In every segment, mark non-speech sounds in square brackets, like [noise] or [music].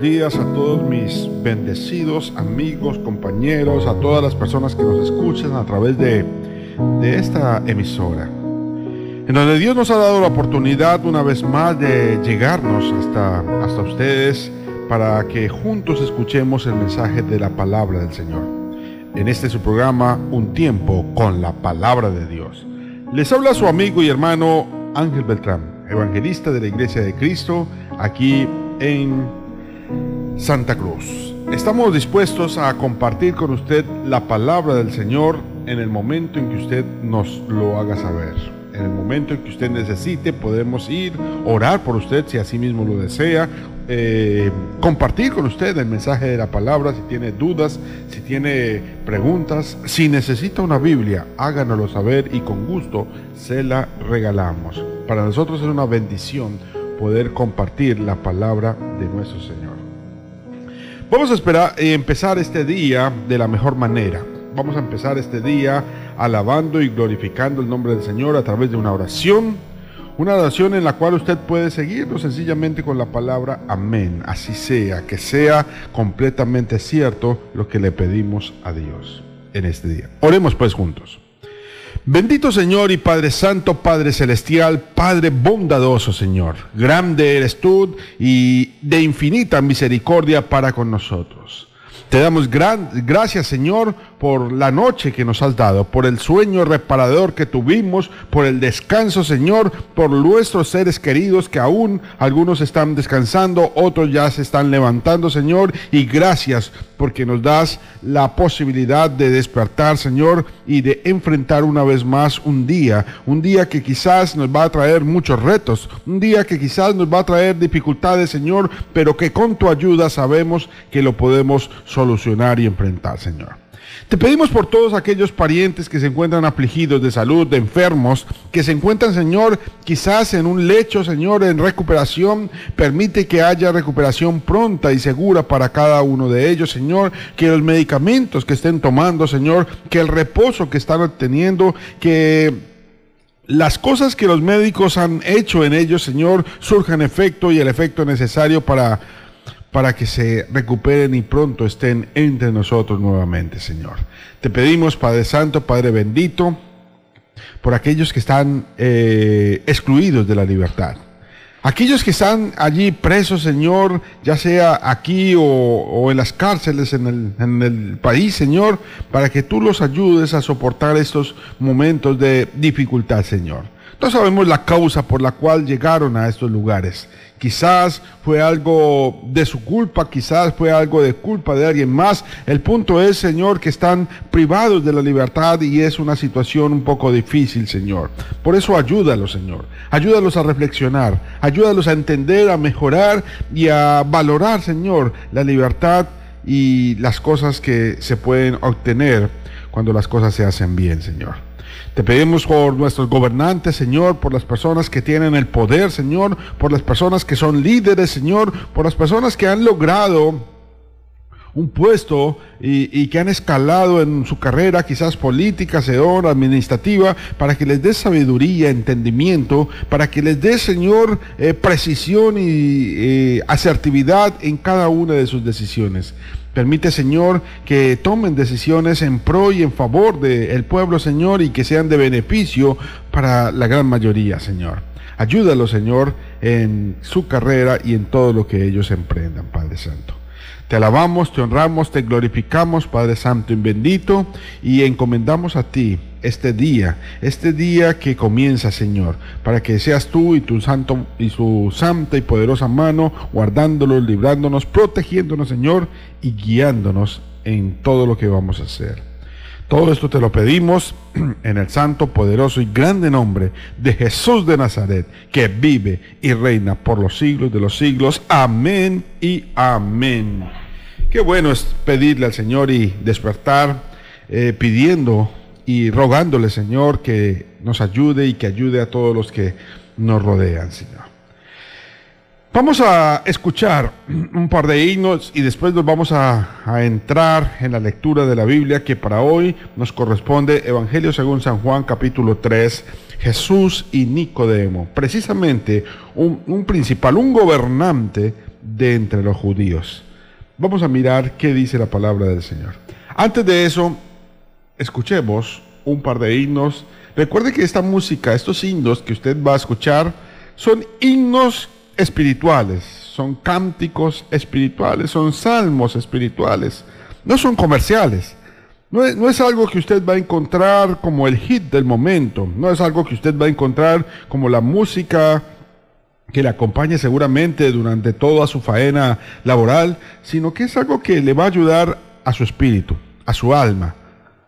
días a todos mis bendecidos amigos, compañeros, a todas las personas que nos escuchan a través de, de esta emisora. En donde Dios nos ha dado la oportunidad una vez más de llegarnos hasta, hasta ustedes para que juntos escuchemos el mensaje de la palabra del Señor. En este su programa, Un tiempo con la palabra de Dios. Les habla su amigo y hermano Ángel Beltrán, evangelista de la Iglesia de Cristo, aquí en Santa Cruz. Estamos dispuestos a compartir con usted la palabra del Señor en el momento en que usted nos lo haga saber. En el momento en que usted necesite, podemos ir, orar por usted si así mismo lo desea, eh, compartir con usted el mensaje de la palabra, si tiene dudas, si tiene preguntas, si necesita una Biblia, háganoslo saber y con gusto se la regalamos. Para nosotros es una bendición poder compartir la palabra de nuestro Señor. Vamos a esperar y empezar este día de la mejor manera. Vamos a empezar este día alabando y glorificando el nombre del Señor a través de una oración. Una oración en la cual usted puede seguirlo sencillamente con la palabra amén. Así sea, que sea completamente cierto lo que le pedimos a Dios en este día. Oremos pues juntos. Bendito Señor y Padre Santo, Padre Celestial, Padre bondadoso Señor. Grande eres tú y de infinita misericordia para con nosotros. Te damos gran, gracias Señor por la noche que nos has dado, por el sueño reparador que tuvimos, por el descanso, Señor, por nuestros seres queridos que aún algunos están descansando, otros ya se están levantando, Señor, y gracias porque nos das la posibilidad de despertar, Señor, y de enfrentar una vez más un día, un día que quizás nos va a traer muchos retos, un día que quizás nos va a traer dificultades, Señor, pero que con tu ayuda sabemos que lo podemos solucionar y enfrentar, Señor. Te pedimos por todos aquellos parientes que se encuentran afligidos de salud, de enfermos, que se encuentran, Señor, quizás en un lecho, Señor, en recuperación. Permite que haya recuperación pronta y segura para cada uno de ellos, Señor. Que los medicamentos que estén tomando, Señor, que el reposo que están obteniendo, que las cosas que los médicos han hecho en ellos, Señor, surjan efecto y el efecto necesario para para que se recuperen y pronto estén entre nosotros nuevamente, Señor. Te pedimos, Padre Santo, Padre bendito, por aquellos que están eh, excluidos de la libertad. Aquellos que están allí presos, Señor, ya sea aquí o, en las cárceles en el, en el, país, Señor, para que tú los ayudes a soportar estos momentos de dificultad, Señor. No sabemos la causa por la cual llegaron a estos lugares. Quizás fue algo de su culpa, quizás fue algo de culpa de alguien más. El punto es, Señor, que están privados de la libertad y es una situación un poco difícil, Señor. Por eso ayúdalos, Señor. Ayúdalos a reflexionar, ayúdalos a entender, a mejorar y a valorar, Señor, la libertad y las cosas que se pueden obtener cuando las cosas se hacen bien, Señor. Te pedimos por nuestros gobernantes, Señor, por las personas que tienen el poder, Señor, por las personas que son líderes, Señor, por las personas que han logrado un puesto y, que han escalado en su carrera, quizás política, Señor, administrativa, para que les dé sabiduría, entendimiento, para que les dé, Señor, eh, precisión y eh, asertividad en cada una de sus decisiones. Permite, Señor, que tomen decisiones en pro y en favor del pueblo, Señor, y que sean de beneficio para la gran mayoría, Señor. Ayúdalo, Señor, en su carrera y en todo lo que ellos emprendan, Padre Santo. Te alabamos, te honramos, te glorificamos, Padre Santo y bendito, y encomendamos a ti este día, este día que comienza, Señor, para que seas tú y tu santo y su santa y poderosa mano guardándonos, librándonos, protegiéndonos, Señor, y guiándonos en todo lo que vamos a hacer. Todo esto te lo pedimos [clears throat] en el santo, poderoso y grande nombre de Jesús de Nazaret, que vive y reina por los siglos de los siglos. Amén y amén. Qué bueno es pedirle al Señor y despertar eh, pidiendo y rogándole, Señor, que nos ayude y que ayude a todos los que nos rodean, Señor. Vamos a escuchar un par de himnos y después nos vamos a, entrar en la lectura de la Biblia que para hoy nos corresponde Evangelio según San Juan capítulo 3, Jesús y Nicodemo, precisamente un, un principal, un gobernante de entre los judíos. Vamos a mirar qué dice la palabra del Señor. Antes de eso, escuchemos un par de himnos. Recuerde que esta música, estos himnos que usted va a escuchar, son himnos espirituales, son cánticos espirituales, son salmos espirituales, no son comerciales. No es, no es, algo que usted va a encontrar como el hit del momento, no es algo que usted va a encontrar como la música que le acompañe seguramente durante toda su faena laboral, sino que es algo que le va a ayudar a su espíritu, a su alma,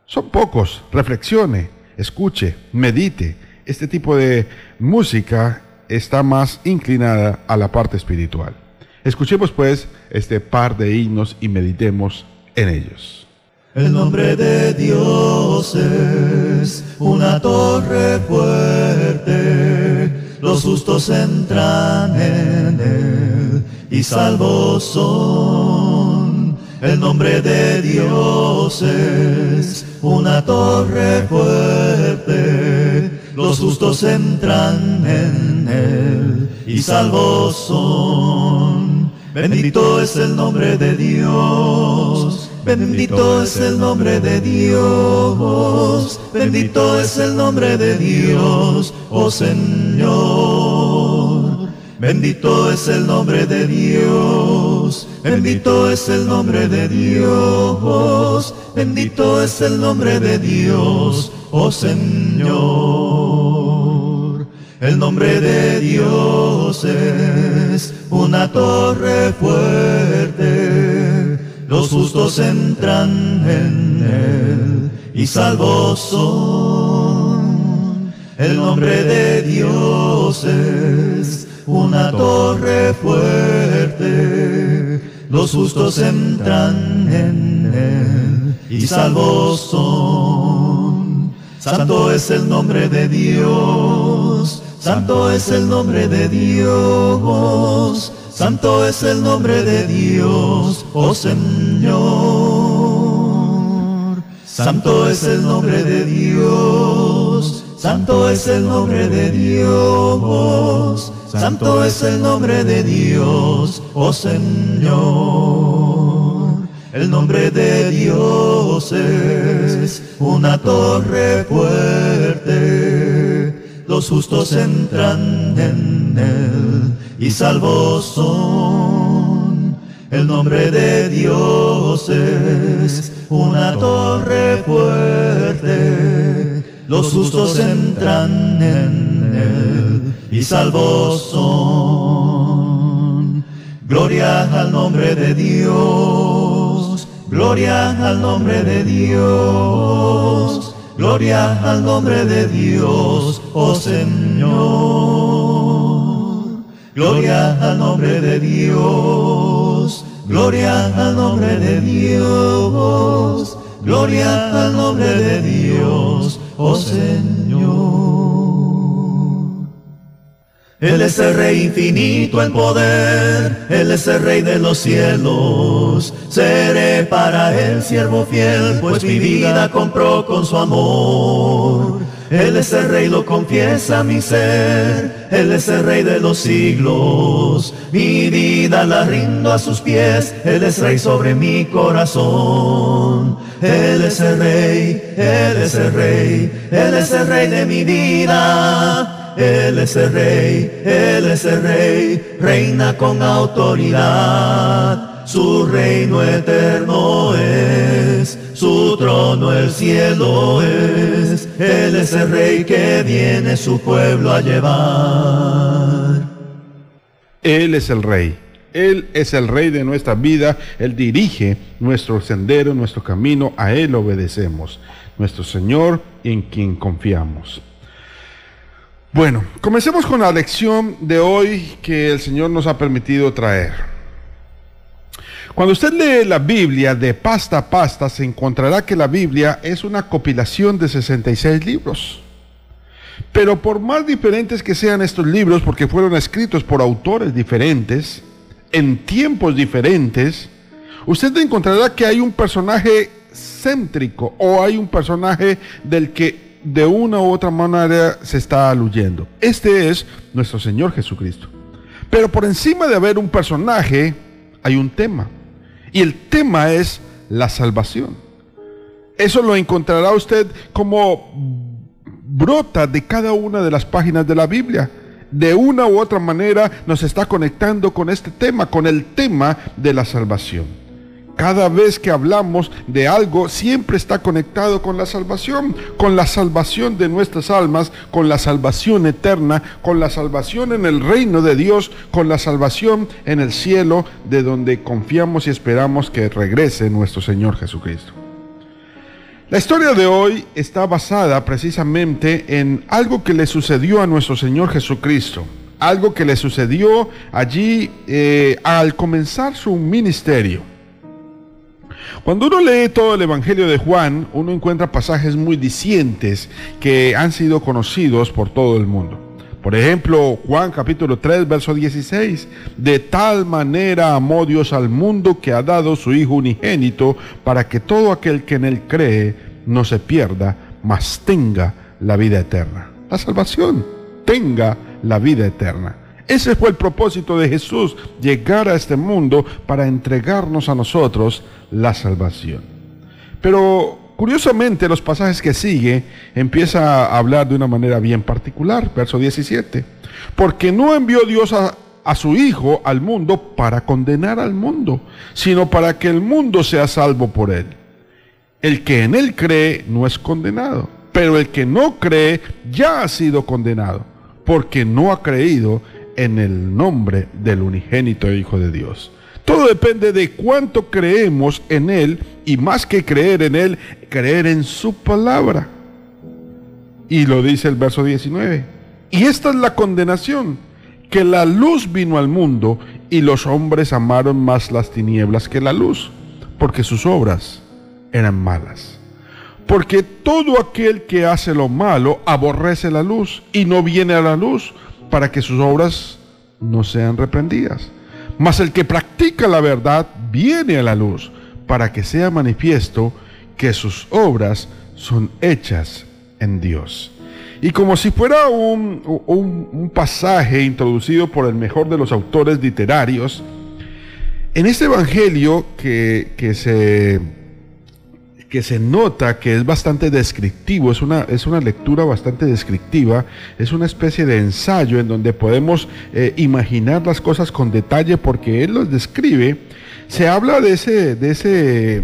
son pocos. Reflexione, escuche, medite. Este tipo de música está más inclinada a la parte espiritual. Escuchemos pues este par de himnos y meditemos en ellos. El nombre de Dios es una torre fuerte, los justos entran en él y salvos son. El nombre de Dios es una torre fuerte, los justos entran en él y salvos son. Bendito es el nombre de Dios, bendito es el nombre de Dios, bendito es el nombre de Dios, oh Señor. Bendito es el nombre de Dios, bendito es el nombre de Dios, bendito es el nombre de Dios, oh Señor. El nombre de Dios es una torre fuerte, los justos entran en él y salvos son. El nombre de Dios es una torre fuerte, los justos entran en él y salvos son. Santo es el nombre de Dios, santo es el nombre de Dios, santo es el nombre de Dios, oh Señor. Santo es el nombre de Dios, santo es el nombre de Dios, Santo es el nombre de Dios, oh Señor. El nombre de Dios es una torre fuerte. Los justos entran en él y salvos son. El nombre de Dios es una torre fuerte. Los justos entran en él y salvos son. Gloria al nombre de Dios, gloria al nombre de Dios, gloria al nombre de Dios, oh Señor. Gloria al nombre de Dios, gloria al nombre de Dios, gloria al nombre de Dios, oh Señor. Él es el Rey infinito en poder, Él es el Rey de los cielos, seré para el siervo fiel, pues mi vida compró con su amor. Él es el rey, lo confiesa mi ser, Él es el rey de los siglos. Mi vida la rindo a sus pies, Él es rey sobre mi corazón. Él es el rey, Él es el rey, Él es el rey de mi vida. Él es el rey, Él es el rey, reina con autoridad. Su reino eterno es, su trono el cielo es. Él es el rey que viene su pueblo a llevar. Él es el rey. Él es el rey de nuestra vida, Él dirige nuestro sendero, nuestro camino, a Él obedecemos, nuestro Señor en quien confiamos. Bueno, comencemos con la lección de hoy que el Señor nos ha permitido traer. Cuando usted lee la Biblia de pasta a pasta, se encontrará que la Biblia es una compilación de 66 libros. Pero por más diferentes que sean estos libros, porque fueron escritos por autores diferentes, en tiempos diferentes, usted encontrará que hay un personaje céntrico o hay un personaje del que de una u otra manera se está aluyendo. Este es nuestro Señor Jesucristo. Pero por encima de haber un personaje, hay un tema. Y el tema es la salvación. Eso lo encontrará usted como brota de cada una de las páginas de la Biblia. De una u otra manera nos está conectando con este tema, con el tema de la salvación. Cada vez que hablamos de algo, siempre está conectado con la salvación, con la salvación de nuestras almas, con la salvación eterna, con la salvación en el reino de Dios, con la salvación en el cielo, de donde confiamos y esperamos que regrese nuestro Señor Jesucristo. La historia de hoy está basada precisamente en algo que le sucedió a nuestro Señor Jesucristo, algo que le sucedió allí eh, al comenzar su ministerio. Cuando uno lee todo el Evangelio de Juan, uno encuentra pasajes muy dicientes que han sido conocidos por todo el mundo. Por ejemplo, Juan capítulo 3, verso 16, de tal manera amó Dios al mundo que ha dado su Hijo unigénito para que todo aquel que en él cree no se pierda, mas tenga la vida eterna. La salvación, tenga la vida eterna. Ese fue el propósito de Jesús, llegar a este mundo para entregarnos a nosotros la salvación. Pero curiosamente los pasajes que sigue empieza a hablar de una manera bien particular, verso 17. Porque no envió Dios a, a su Hijo al mundo para condenar al mundo, sino para que el mundo sea salvo por él. El que en él cree no es condenado, pero el que no cree ya ha sido condenado, porque no ha creído en el nombre del unigénito Hijo de Dios. Todo depende de cuánto creemos en Él y más que creer en Él, creer en su palabra. Y lo dice el verso 19. Y esta es la condenación, que la luz vino al mundo y los hombres amaron más las tinieblas que la luz, porque sus obras eran malas. Porque todo aquel que hace lo malo aborrece la luz y no viene a la luz para que sus obras no sean reprendidas. Mas el que practica la verdad viene a la luz para que sea manifiesto que sus obras son hechas en Dios. Y como si fuera un, un, pasaje introducido por el mejor de los autores literarios, en este Evangelio que, que se que se nota que es bastante descriptivo, es una, es una lectura bastante descriptiva, es una especie de ensayo en donde podemos eh, imaginar las cosas con detalle porque él los describe. Se habla de, ese, de ese,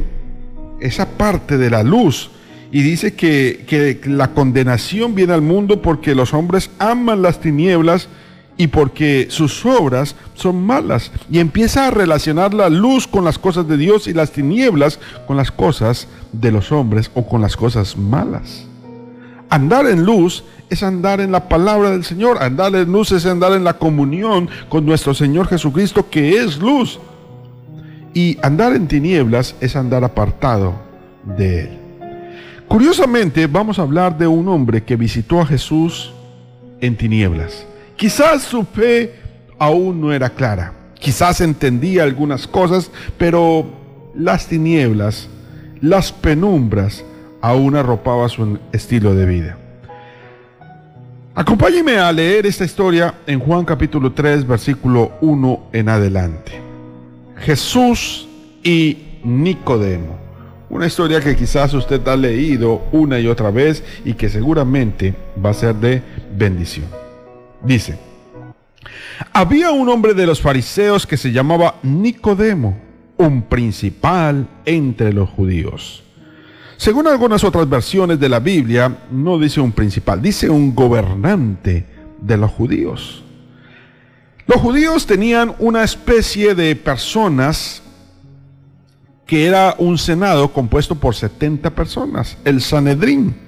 esa parte de la luz y dice que, que la condenación viene al mundo porque los hombres aman las tinieblas y porque sus obras son malas. Y empieza a relacionar la luz con las cosas de Dios y las tinieblas con las cosas de los hombres o con las cosas malas. Andar en luz es andar en la palabra del Señor. Andar en luz es andar en la comunión con nuestro Señor Jesucristo que es luz. Y andar en tinieblas es andar apartado de Él. Curiosamente vamos a hablar de un hombre que visitó a Jesús en tinieblas. Quizás su fe aún no era clara. Quizás entendía algunas cosas, pero las tinieblas, las penumbras, aún arropaba su estilo de vida. Acompáñeme a leer esta historia en Juan capítulo 3, versículo 1 en adelante. Jesús y Nicodemo. Una historia que quizás usted ha leído una y otra vez y que seguramente va a ser de bendición. Dice, había un hombre de los fariseos que se llamaba Nicodemo, un principal entre los judíos. Según algunas otras versiones de la Biblia, no dice un principal, dice un gobernante de los judíos. Los judíos tenían una especie de personas que era un senado compuesto por 70 personas, el Sanedrín.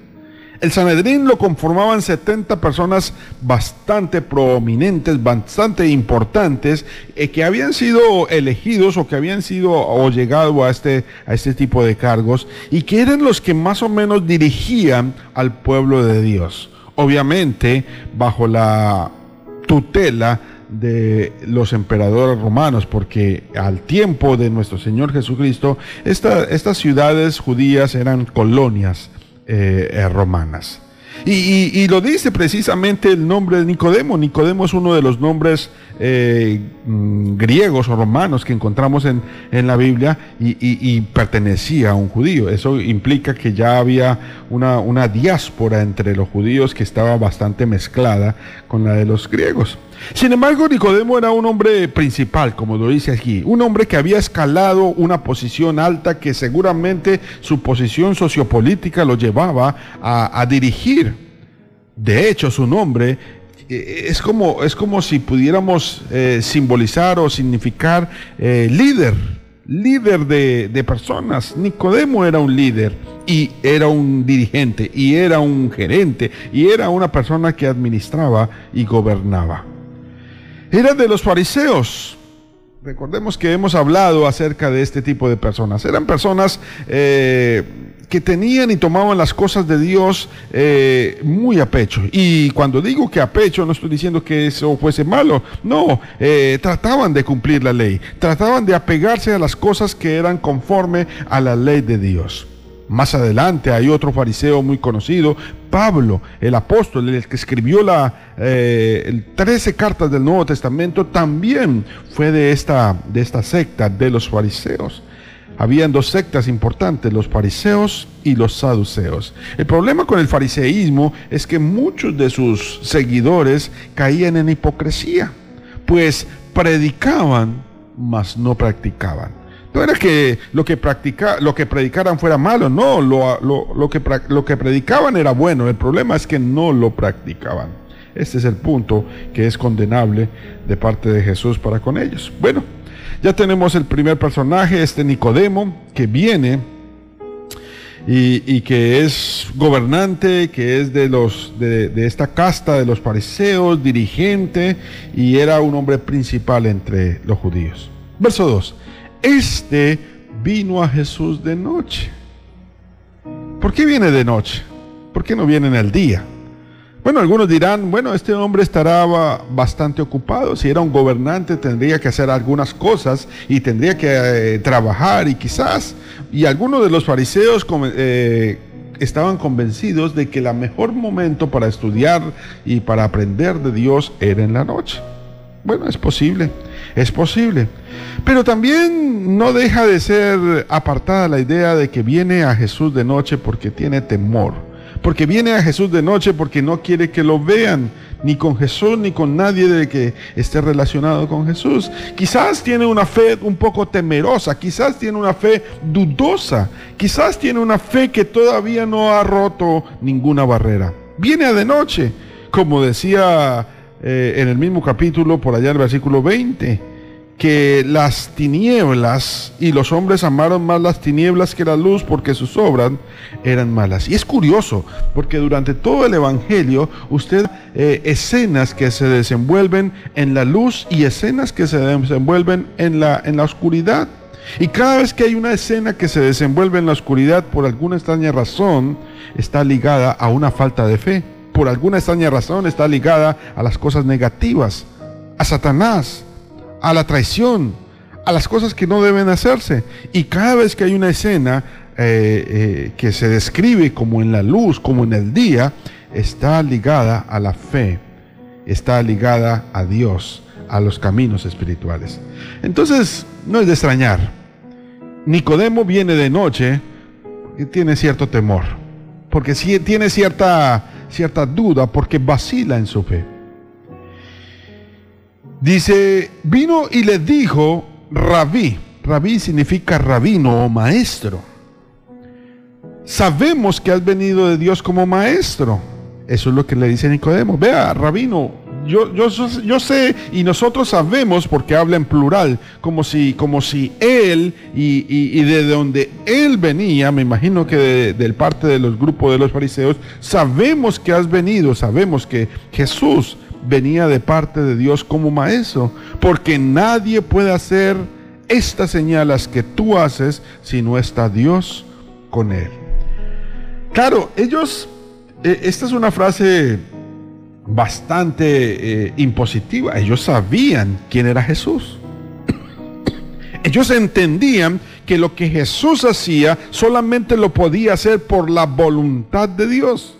El Sanedrín lo conformaban 70 personas bastante prominentes, bastante importantes, eh, que habían sido elegidos o que habían sido o llegado a este, a este tipo de cargos y que eran los que más o menos dirigían al pueblo de Dios. Obviamente, bajo la tutela de los emperadores romanos, porque al tiempo de nuestro Señor Jesucristo, estas ciudades judías eran colonias eh, eh, romanas. Y, lo dice precisamente el nombre de Nicodemo. Nicodemo es uno de los nombres eh, mm, griegos o romanos que encontramos en, la Biblia y, pertenecía a un judío. Eso implica que ya había una, una diáspora entre los judíos que estaba bastante mezclada con la de los griegos. Sin embargo, Nicodemo era un hombre principal, como lo dice aquí, un hombre que había escalado una posición alta que seguramente su posición sociopolítica lo llevaba a, dirigir. De hecho, su nombre eh, es como, es como si pudiéramos eh, simbolizar o significar eh, líder, líder de, de, personas. Nicodemo era un líder y era un dirigente y era un gerente y era una persona que administraba y gobernaba. Era de los fariseos. Recordemos que hemos hablado acerca de este tipo de personas. Eran personas eh, que tenían y tomaban las cosas de Dios eh, muy a pecho. Y cuando digo que a pecho, no estoy diciendo que eso fuese malo. No, eh, trataban de cumplir la ley. Trataban de apegarse a las cosas que eran conforme a la ley de Dios. Más adelante hay otro fariseo muy conocido, Pablo, el apóstol, el que escribió la, eh, 13 cartas del Nuevo Testamento, también fue de esta, de esta secta de los fariseos. Habían dos sectas importantes, los fariseos y los saduceos. El problema con el fariseísmo es que muchos de sus seguidores caían en hipocresía, pues predicaban, mas no practicaban. Era que lo que, practica, lo que predicaran fuera malo, no, lo, lo, que, lo que predicaban era bueno, el problema es que no lo practicaban. Este es el punto que es condenable de parte de Jesús para con ellos. Bueno, ya tenemos el primer personaje, este Nicodemo, que viene y, que es gobernante, que es de, los, de, de, esta casta de los fariseos, dirigente, y era un hombre principal entre los judíos. Verso 2. Este vino a Jesús de noche. ¿Por qué viene de noche? ¿Por qué no viene en el día? Bueno, algunos dirán, bueno, este hombre estará bastante ocupado. Si era un gobernante tendría que hacer algunas cosas y tendría que eh, trabajar y quizás. Y algunos de los fariseos eh, estaban convencidos de que el mejor momento para estudiar y para aprender de Dios era en la noche. Bueno, es posible, es posible. Pero también no deja de ser apartada la idea de que viene a Jesús de noche porque tiene temor. Porque viene a Jesús de noche porque no quiere que lo vean, ni con Jesús, ni con nadie de que esté relacionado con Jesús. Quizás tiene una fe un poco temerosa, quizás tiene una fe dudosa, quizás tiene una fe que todavía no ha roto ninguna barrera. Viene de noche, como decía eh, en el mismo capítulo, por allá en el versículo 20, que las tinieblas y los hombres amaron más las tinieblas que la luz porque sus obras eran malas. Y es curioso, porque durante todo el Evangelio usted eh, escenas que se desenvuelven en la luz y escenas que se desenvuelven en la, en la oscuridad. Y cada vez que hay una escena que se desenvuelve en la oscuridad por alguna extraña razón, está ligada a una falta de fe por alguna extraña razón está ligada a las cosas negativas, a Satanás, a la traición, a las cosas que no deben hacerse. Y cada vez que hay una escena eh, eh, que se describe como en la luz, como en el día, está ligada a la fe, está ligada a Dios, a los caminos espirituales. Entonces, no es de extrañar. Nicodemo viene de noche y tiene cierto temor, porque tiene cierta, cierta duda, porque vacila en su fe. Dice, vino y le dijo, rabí, rabí significa rabino o maestro. Sabemos que has venido de Dios como maestro. Eso es lo que le dice Nicodemo. Vea, rabino, yo, yo, yo, sé y nosotros sabemos porque habla en plural, como si, como si él y, de donde él venía, me imagino que del parte de los grupos de los fariseos, sabemos que has venido, sabemos que Jesús venía de parte de Dios como maestro, porque nadie puede hacer estas señales que tú haces si no está Dios con él. Claro, ellos, eh, esta es una frase bastante eh, impositiva, ellos sabían quién era Jesús. [coughs] Ellos entendían que lo que Jesús hacía solamente lo podía hacer por la voluntad de Dios.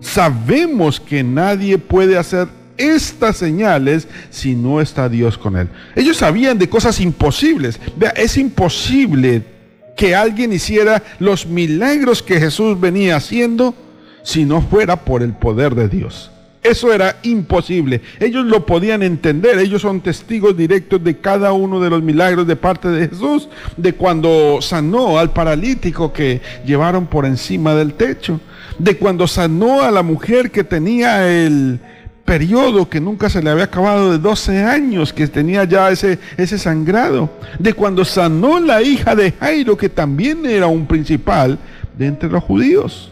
Sabemos que nadie puede hacer estas señales si no está Dios con él. Ellos sabían de cosas imposibles. Vea, es imposible que alguien hiciera los milagros que Jesús venía haciendo si no fuera por el poder de Dios. Eso era imposible. Ellos lo podían entender. Ellos son testigos directos de cada uno de los milagros de parte de Jesús. De cuando sanó al paralítico que llevaron por encima del techo. De cuando sanó a la mujer que tenía el, periodo que nunca se le había acabado de 12 años, que tenía ya ese, ese sangrado, de cuando sanó la hija de Jairo, que también era un principal de entre los judíos.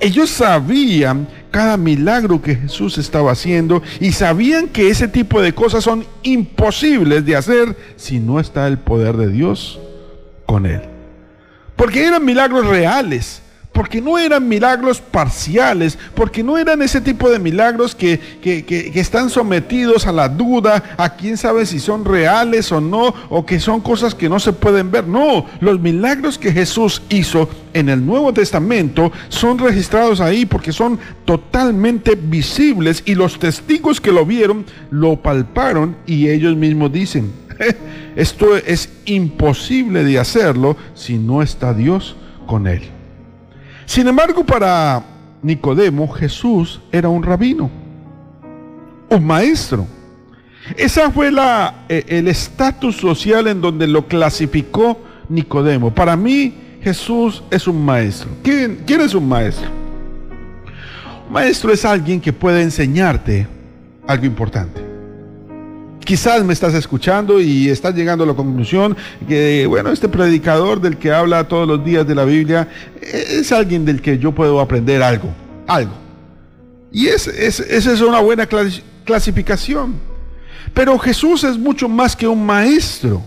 Ellos sabían cada milagro que Jesús estaba haciendo y sabían que ese tipo de cosas son imposibles de hacer si no está el poder de Dios con él. Porque eran milagros reales porque no eran milagros parciales, porque no eran ese tipo de milagros que, están sometidos a la duda, a quién sabe si son reales o no, o que son cosas que no se pueden ver. No, los milagros que Jesús hizo en el Nuevo Testamento son registrados ahí porque son totalmente visibles y los testigos que lo vieron lo palparon y ellos mismos dicen, [laughs] esto es imposible de hacerlo si no está Dios con él. Sin embargo, para Nicodemo, Jesús era un rabino, un maestro. Esa fue la, eh, el estatus social en donde lo clasificó Nicodemo. Para mí, Jesús es un maestro. ¿Quién, quién es un maestro? Un maestro es alguien que puede enseñarte algo importante. Quizás me estás escuchando y estás llegando a la conclusión que, bueno, este predicador del que habla todos los días de la Biblia es alguien del que yo puedo aprender algo, algo. Y esa es una buena clasificación. Pero Jesús es mucho más que un maestro.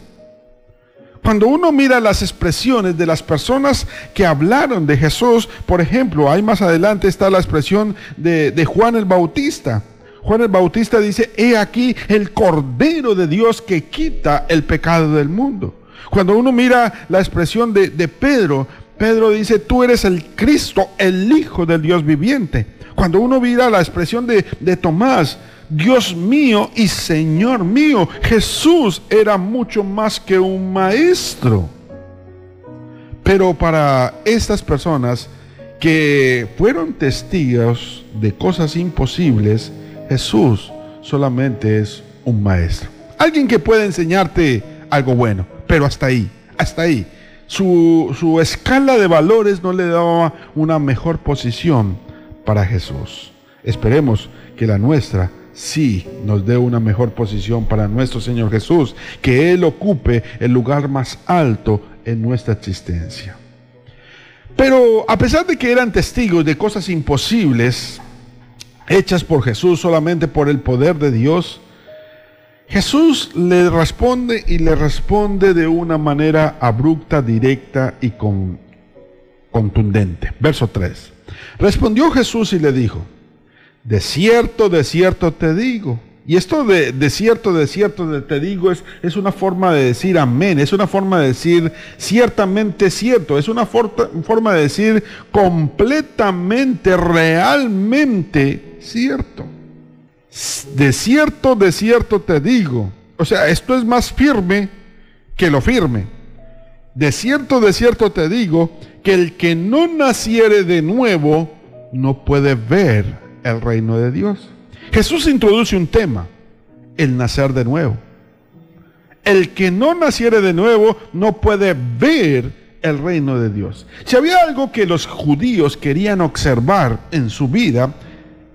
Cuando uno mira las expresiones de las personas que hablaron de Jesús, por ejemplo, ahí más adelante está la expresión de, de Juan el Bautista. Juan el Bautista dice, he aquí el Cordero de Dios que quita el pecado del mundo. Cuando uno mira la expresión de, Pedro, Pedro dice, tú eres el Cristo, el Hijo del Dios viviente. Cuando uno mira la expresión de, de Tomás, Dios mío y Señor mío, Jesús era mucho más que un maestro. Pero para estas personas que fueron testigos de cosas imposibles, Jesús solamente es un maestro. Alguien que puede enseñarte algo bueno, pero hasta ahí, hasta ahí. Su, escala de valores no le daba una mejor posición para Jesús. Esperemos que la nuestra sí nos dé una mejor posición para nuestro Señor Jesús, que Él ocupe el lugar más alto en nuestra existencia. Pero a pesar de que eran testigos de cosas imposibles, hechas por Jesús solamente por el poder de Dios, Jesús le responde y le responde de una manera abrupta, directa y con, contundente. Verso 3. Respondió Jesús y le dijo, de cierto, de cierto te digo, Y esto de, cierto, de cierto, de te digo, es, es una forma de decir amén, es una forma de decir ciertamente cierto, es una forma de decir completamente, realmente cierto. De cierto, de cierto te digo. O sea, esto es más firme que lo firme. De cierto, de cierto te digo que el que no naciere de nuevo no puede ver el reino de Dios. Jesús introduce un tema, el nacer de nuevo. El que no naciere de nuevo no puede ver el reino de Dios. Si había algo que los judíos querían observar en su vida,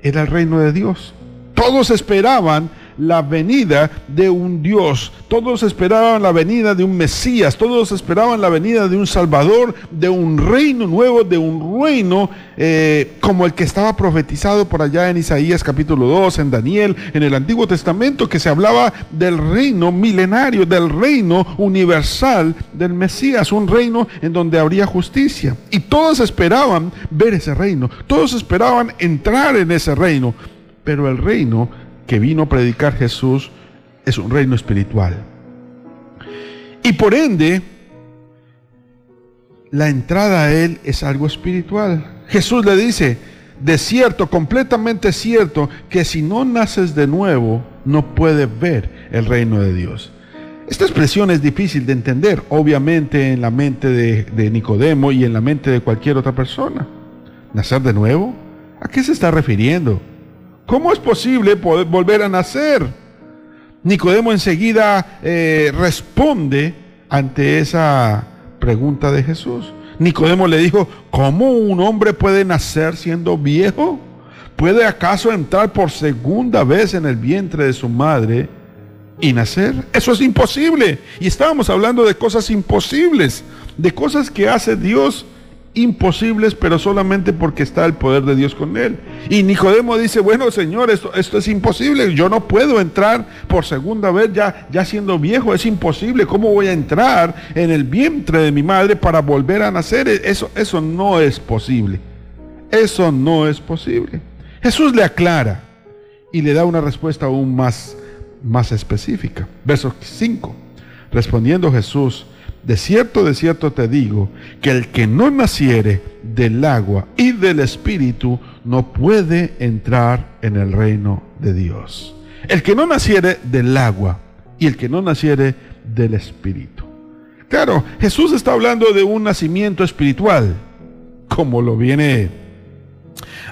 era el reino de Dios. Todos esperaban la venida de un Dios. Todos esperaban la venida de un Mesías. Todos esperaban la venida de un Salvador, de un reino nuevo, de un reino eh, como el que estaba profetizado por allá en Isaías capítulo 2, en Daniel, en el Antiguo Testamento, que se hablaba del reino milenario, del reino universal del Mesías, un reino en donde habría justicia. Y todos esperaban ver ese reino. Todos esperaban entrar en ese reino. Pero el reino que vino a predicar Jesús es un reino espiritual. Y por ende, la entrada a Él es algo espiritual. Jesús le dice, de cierto, completamente cierto, que si no naces de nuevo, no puedes ver el reino de Dios. Esta expresión es difícil de entender, obviamente en la mente de, de, Nicodemo y en la mente de cualquier otra persona. ¿Nacer de nuevo? ¿A qué se está refiriendo? ¿Cómo es posible poder volver a nacer? Nicodemo enseguida eh, responde ante esa pregunta de Jesús. Nicodemo le dijo, ¿cómo un hombre puede nacer siendo viejo? ¿Puede acaso entrar por segunda vez en el vientre de su madre y nacer? Eso es imposible. Y estábamos hablando de cosas imposibles, de cosas que hace Dios imposibles, pero solamente porque está el poder de Dios con él. Y Nicodemo dice, bueno, Señor, esto, esto es imposible, yo no puedo entrar por segunda vez ya, ya siendo viejo, es imposible, ¿cómo voy a entrar en el vientre de mi madre para volver a nacer? Eso, eso no es posible. Eso no es posible. Jesús le aclara y le da una respuesta aún más, más específica. Verso 5. Respondiendo Jesús, de cierto, de cierto te digo, que el que no naciere del agua y del espíritu no puede entrar en el reino de Dios. El que no naciere del agua y el que no naciere del espíritu. Claro, Jesús está hablando de un nacimiento espiritual, como lo viene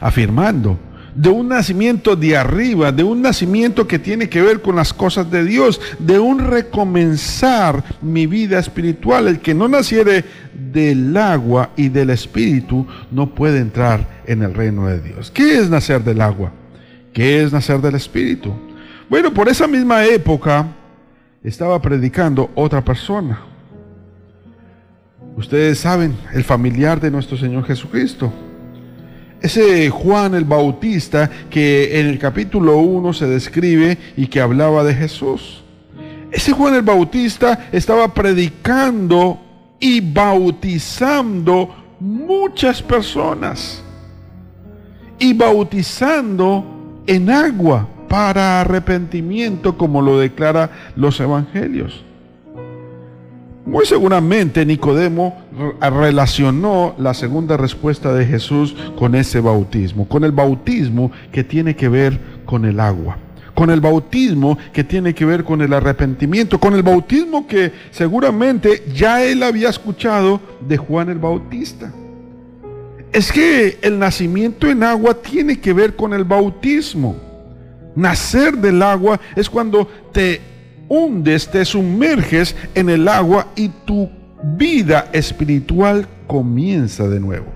afirmando de un nacimiento de arriba, de un nacimiento que tiene que ver con las cosas de Dios, de un recomenzar mi vida espiritual. El que no naciere del agua y del espíritu no puede entrar en el reino de Dios. ¿Qué es nacer del agua? ¿Qué es nacer del espíritu? Bueno, por esa misma época estaba predicando otra persona. Ustedes saben, el familiar de nuestro Señor Jesucristo. Ese Juan el Bautista que en el capítulo 1 se describe y que hablaba de Jesús. Ese Juan el Bautista estaba predicando y bautizando muchas personas. Y bautizando en agua para arrepentimiento como lo declara los evangelios. Muy seguramente Nicodemo relacionó la segunda respuesta de Jesús con ese bautismo, con el bautismo que tiene que ver con el agua, con el bautismo que tiene que ver con el arrepentimiento, con el bautismo que seguramente ya él había escuchado de Juan el Bautista. Es que el nacimiento en agua tiene que ver con el bautismo. Nacer del agua es cuando te hundes, te sumerges en el agua y tu vida espiritual comienza de nuevo.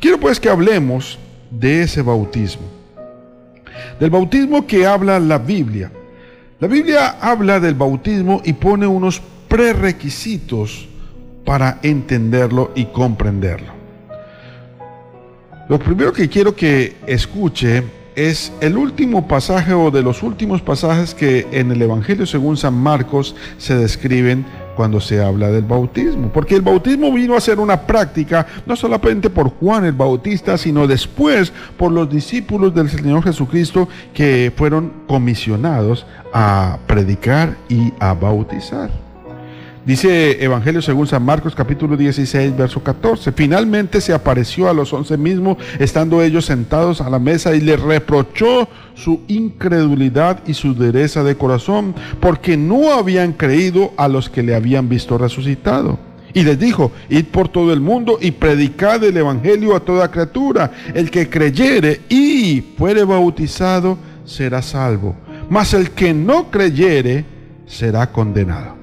Quiero pues que hablemos de ese bautismo. Del bautismo que habla la Biblia. La Biblia habla del bautismo y pone unos prerequisitos para entenderlo y comprenderlo. Lo primero que quiero que escuche es el último pasaje o de los últimos pasajes que en el Evangelio según San Marcos se describen cuando se habla del bautismo, porque el bautismo vino a ser una práctica no solamente por Juan el Bautista, sino después por los discípulos del Señor Jesucristo que fueron comisionados a predicar y a bautizar. Dice Evangelio según San Marcos capítulo 16, verso 14. Finalmente se apareció a los once mismos, estando ellos sentados a la mesa, y les reprochó su incredulidad y su dureza de corazón, porque no habían creído a los que le habían visto resucitado. Y les dijo, id por todo el mundo y predicad el Evangelio a toda criatura. El que creyere y fuere bautizado será salvo, mas el que no creyere será condenado.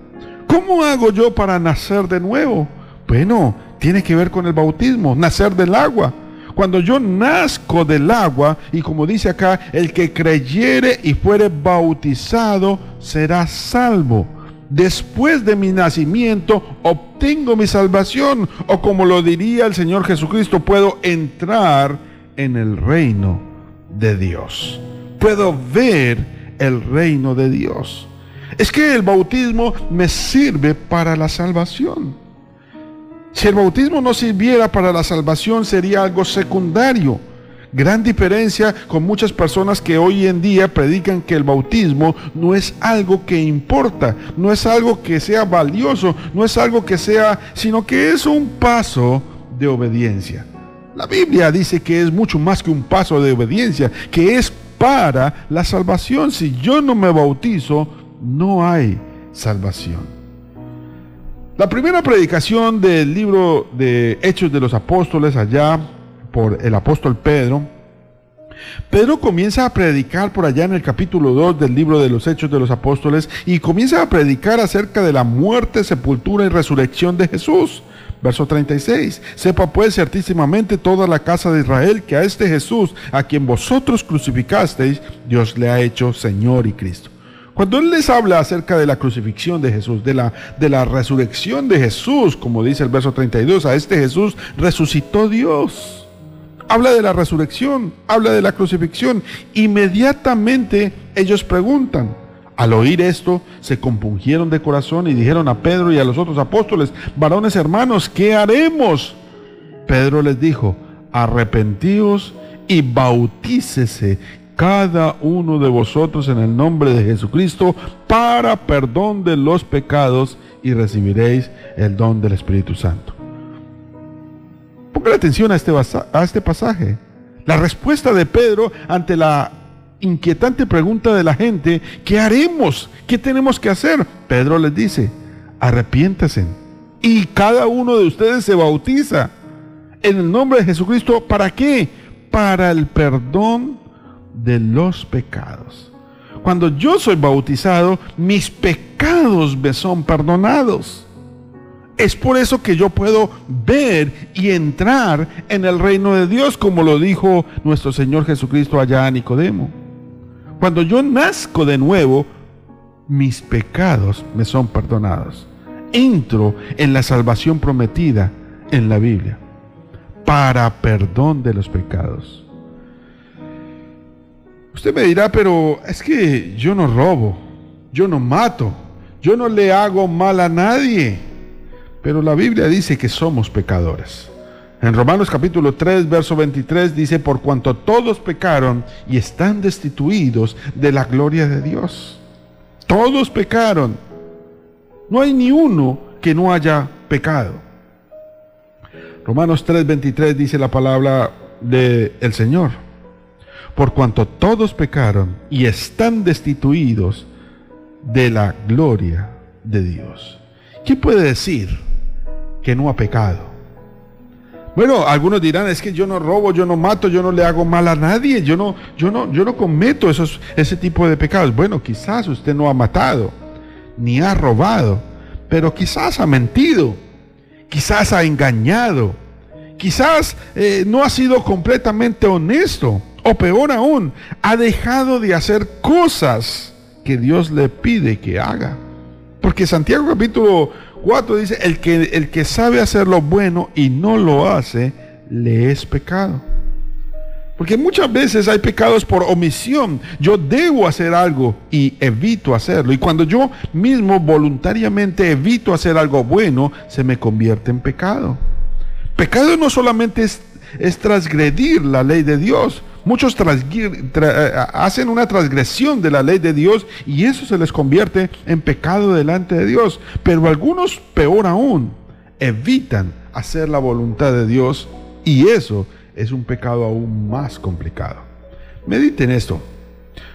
¿Cómo hago yo para nacer de nuevo? Bueno, tiene que ver con el bautismo, nacer del agua. Cuando yo nazco del agua, y como dice acá, el que creyere y fuere bautizado será salvo. Después de mi nacimiento obtengo mi salvación, o como lo diría el Señor Jesucristo, puedo entrar en el reino de Dios. Puedo ver el reino de Dios. Es que el bautismo me sirve para la salvación. Si el bautismo no sirviera para la salvación sería algo secundario. Gran diferencia con muchas personas que hoy en día predican que el bautismo no es algo que importa, no es algo que sea valioso, no es algo que sea, sino que es un paso de obediencia. La Biblia dice que es mucho más que un paso de obediencia, que es para la salvación. Si yo no me bautizo, no hay salvación. La primera predicación del libro de Hechos de los Apóstoles allá por el apóstol Pedro, Pedro comienza a predicar por allá en el capítulo 2 del libro de los Hechos de los Apóstoles y comienza a predicar acerca de la muerte, sepultura y resurrección de Jesús. Verso 36. Sepa pues ciertísimamente toda la casa de Israel que a este Jesús, a quien vosotros crucificasteis, Dios le ha hecho Señor y Cristo. Cuando Él les habla acerca de la crucifixión de Jesús, de la, de la resurrección de Jesús, como dice el verso 32, a este Jesús resucitó Dios. Habla de la resurrección, habla de la crucifixión. Inmediatamente ellos preguntan. Al oír esto, se compungieron de corazón y dijeron a Pedro y a los otros apóstoles, varones hermanos, ¿qué haremos? Pedro les dijo, arrepentíos y bautícese cada uno de vosotros en el nombre de Jesucristo para perdón de los pecados y recibiréis el don del Espíritu Santo. Ponga atención a este, a este pasaje. La respuesta de Pedro ante la inquietante pregunta de la gente, ¿qué haremos? ¿Qué tenemos que hacer? Pedro les dice, arrepiéntase y cada uno de ustedes se bautiza en el nombre de Jesucristo. ¿Para qué? Para el perdón de los pecados. Cuando yo soy bautizado, mis pecados me son perdonados. Es por eso que yo puedo ver y entrar en el reino de Dios, como lo dijo nuestro Señor Jesucristo allá a Nicodemo. Cuando yo nazco de nuevo, mis pecados me son perdonados. Entro en la salvación prometida en la Biblia para perdón de los pecados. Usted me dirá, pero es que yo no robo, yo no mato, yo no le hago mal a nadie. Pero la Biblia dice que somos pecadores. En Romanos capítulo 3, verso 23 dice, por cuanto todos pecaron y están destituidos de la gloria de Dios. Todos pecaron. No hay ni uno que no haya pecado. Romanos 3, 23 dice la palabra del el Señor por cuanto todos pecaron y están destituidos de la gloria de Dios. ¿Qué puede decir que no ha pecado? Bueno, algunos dirán, es que yo no robo, yo no mato, yo no le hago mal a nadie, yo no, yo no, yo no cometo esos, ese tipo de pecados. Bueno, quizás usted no ha matado, ni ha robado, pero quizás ha mentido, quizás ha engañado, quizás eh, no ha sido completamente honesto. Peor aún, ha dejado de hacer cosas que Dios le pide que haga. Porque Santiago capítulo 4 dice, el que, el que sabe hacer lo bueno y no lo hace, le es pecado. Porque muchas veces hay pecados por omisión. Yo debo hacer algo y evito hacerlo. Y cuando yo mismo voluntariamente evito hacer algo bueno, se me convierte en pecado. Pecado no solamente es, transgredir la ley de Dios. Muchos eh, hacen una transgresión de la ley de Dios y eso se les convierte en pecado delante de Dios. Pero algunos, peor aún, evitan hacer la voluntad de Dios y eso es un pecado aún más complicado. Mediten esto,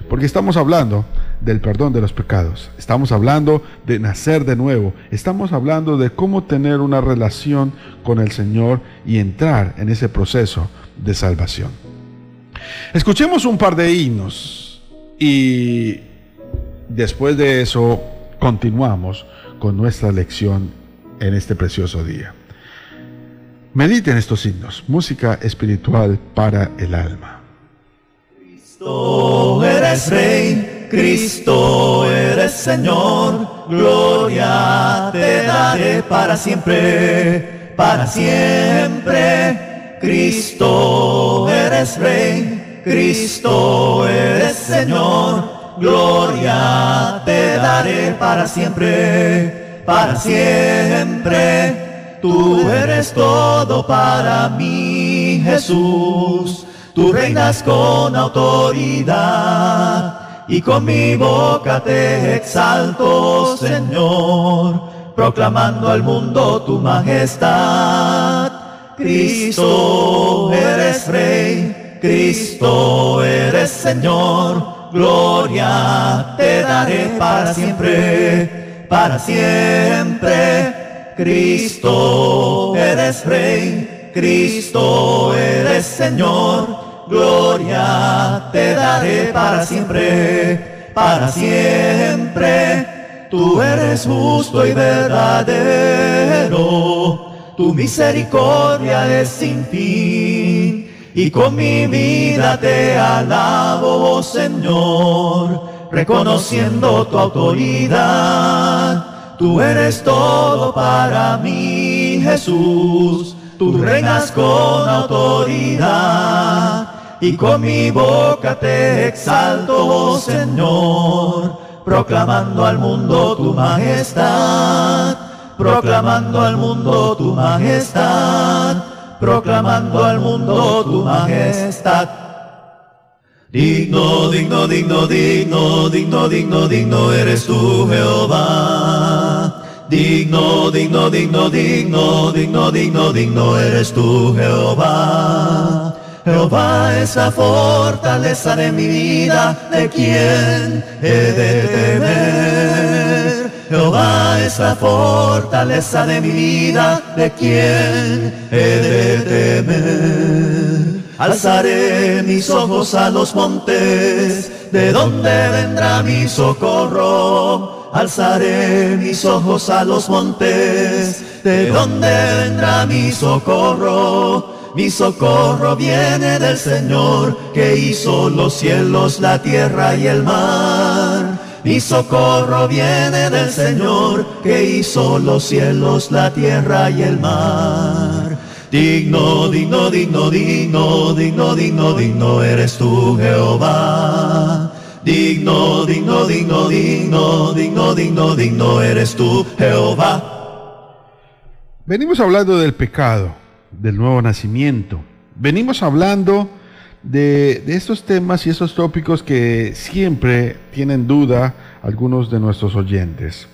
porque estamos hablando del perdón de los pecados, estamos hablando de nacer de nuevo, estamos hablando de cómo tener una relación con el Señor y entrar en ese proceso de salvación. Escuchemos un par de himnos y después de eso continuamos con nuestra lección en este precioso día. Mediten estos himnos, música espiritual para el alma. Cristo eres Rey, Cristo eres Señor, gloria te daré para siempre, para siempre. Cristo eres Rey, Cristo eres Señor, gloria te daré para siempre, para siempre. Tú eres todo para mí, Jesús. Tú reinas con autoridad y con mi boca te exalto, Señor, proclamando al mundo tu majestad. Cristo eres Rey, Cristo eres Señor, gloria te daré para siempre, para siempre. Cristo eres Rey, Cristo eres Señor, gloria te daré para siempre, para siempre. Tú eres justo y verdadero, tu misericordia es sin fin, y con mi vida te alabo, Señor, reconociendo tu autoridad. Tú eres todo para mí, Jesús. Tú reinas con autoridad. Y con mi boca te exalto, Señor, proclamando al mundo tu majestad, proclamando al mundo tu majestad, proclamando al mundo tu majestad. Digno, digno, digno, digno, digno, digno, digno eres tú, Jehová. Digno, digno, digno, digno, digno, digno, digno eres tú, Jehová. Jehová es la fortaleza de mi vida, ¿de quién he de temer? Jehová es la fortaleza de mi vida, ¿de quién he de temer? Alzaré mis ojos a los montes, ¿de dónde vendrá mi socorro? Alzaré mis ojos a los montes, ¿de dónde vendrá mi socorro? Mi socorro viene del Señor, que hizo los cielos, la tierra y el mar. Mi socorro viene del Señor, que hizo los cielos, la tierra y el mar. Digno, digno, digno, digno, digno, digno, digno eres tú, Jehová. Digno, digno, digno, digno, digno, digno, digno eres tú, Jehová. Venimos hablando del pecado, del nuevo nacimiento. Venimos hablando de, de, estos temas y estos tópicos que siempre tienen duda algunos de nuestros oyentes.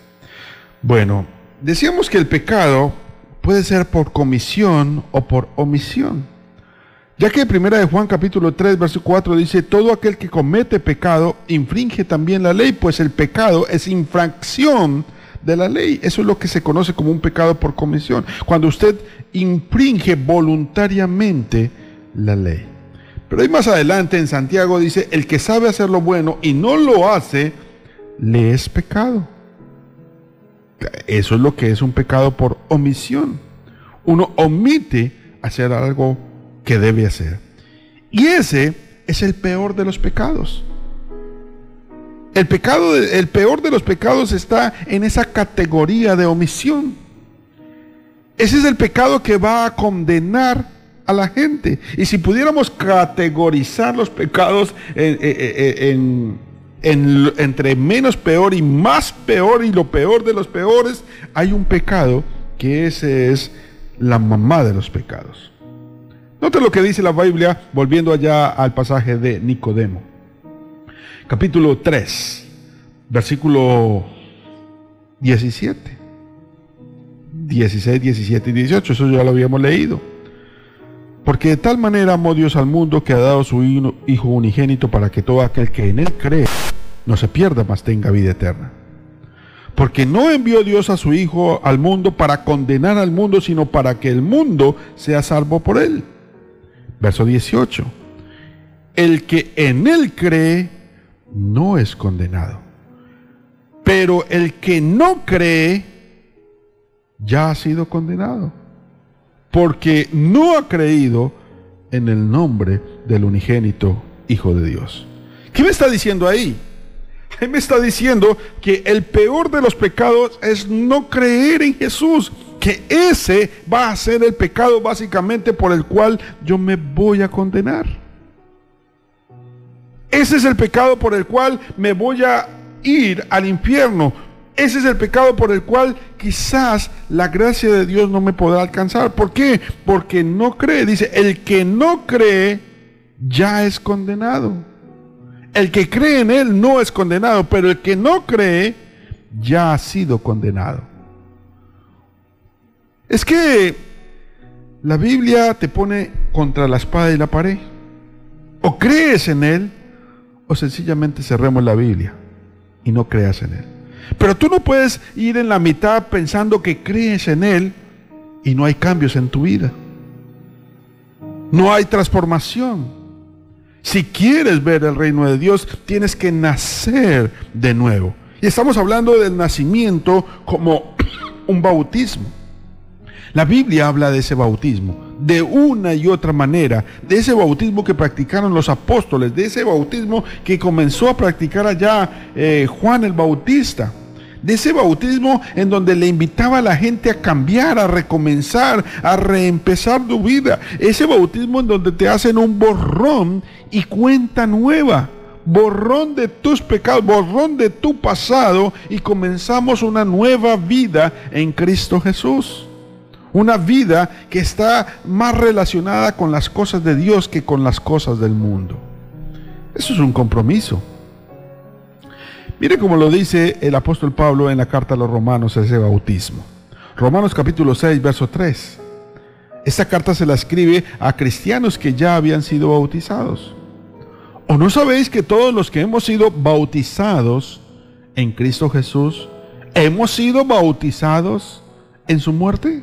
Bueno, decíamos que el pecado puede ser por comisión o por omisión. Ya que primera de Juan capítulo 3 verso 4 dice, todo aquel que comete pecado infringe también la ley, pues el pecado es infracción de la ley. Eso es lo que se conoce como un pecado por comisión. Cuando usted infringe voluntariamente la ley. Pero ahí más adelante en Santiago dice, el que sabe hacer lo bueno y no lo hace, le es pecado. Eso es lo que es un pecado por omisión. Uno omite hacer algo que debe hacer. Y ese es el peor de los pecados. El pecado, el peor de los pecados está en esa categoría de omisión. Ese es el pecado que va a condenar a la gente. Y si pudiéramos categorizar los pecados en, entre menos peor y más peor y lo peor de los peores, hay un pecado que ese es la mamá de los pecados. Note lo que dice la Biblia, volviendo allá al pasaje de Nicodemo. Capítulo 3, versículo 17. 16, 17 y 18, eso ya lo habíamos leído. Porque de tal manera amó Dios al mundo que ha dado su Hijo unigénito para que todo aquel que en Él cree no se pierda, mas tenga vida eterna. Porque no envió Dios a su Hijo al mundo para condenar al mundo, sino para que el mundo sea salvo por Él. Verso 18. El que en Él cree no es condenado. Pero el que no cree ya ha sido condenado. Porque no ha creído en el nombre del unigénito Hijo de Dios. ¿Qué me está diciendo ahí? Él me está diciendo que el peor de los pecados es no creer en Jesús que ese va a ser el pecado básicamente por el cual yo me voy a condenar. Ese es el pecado por el cual me voy a ir al infierno. Ese es el pecado por el cual quizás la gracia de Dios no me podrá alcanzar. ¿Por qué? Porque no cree. Dice, el que no cree ya es condenado. El que cree en Él no es condenado, pero el que no cree ya ha sido condenado. Es que la Biblia te pone contra la espada y la pared. O crees en Él, o sencillamente cerremos la Biblia y no creas en Él. Pero tú no puedes ir en la mitad pensando que crees en Él y no hay cambios en tu vida. No hay transformación. Si quieres ver el reino de Dios, tienes que nacer de nuevo. Y estamos hablando del nacimiento como [coughs] un bautismo. La Biblia habla de ese bautismo, de una y otra manera, de ese bautismo que practicaron los apóstoles, de ese bautismo que comenzó a practicar allá eh, Juan el Bautista, de ese bautismo en donde le invitaba a la gente a cambiar, a recomenzar, a reempezar tu vida, ese bautismo en donde te hacen un borrón y cuenta nueva borrón de tus pecados, borrón de tu pasado y comenzamos una nueva vida en Cristo Jesús. Una vida que está más relacionada con las cosas de Dios que con las cosas del mundo. Eso es un compromiso. Mire cómo lo dice el apóstol Pablo en la carta a los romanos, ese bautismo. Romanos capítulo 6, verso 3. Esta carta se la escribe a cristianos que ya habían sido bautizados. ¿O no sabéis que todos los que hemos sido bautizados en Cristo Jesús, hemos sido bautizados en su muerte?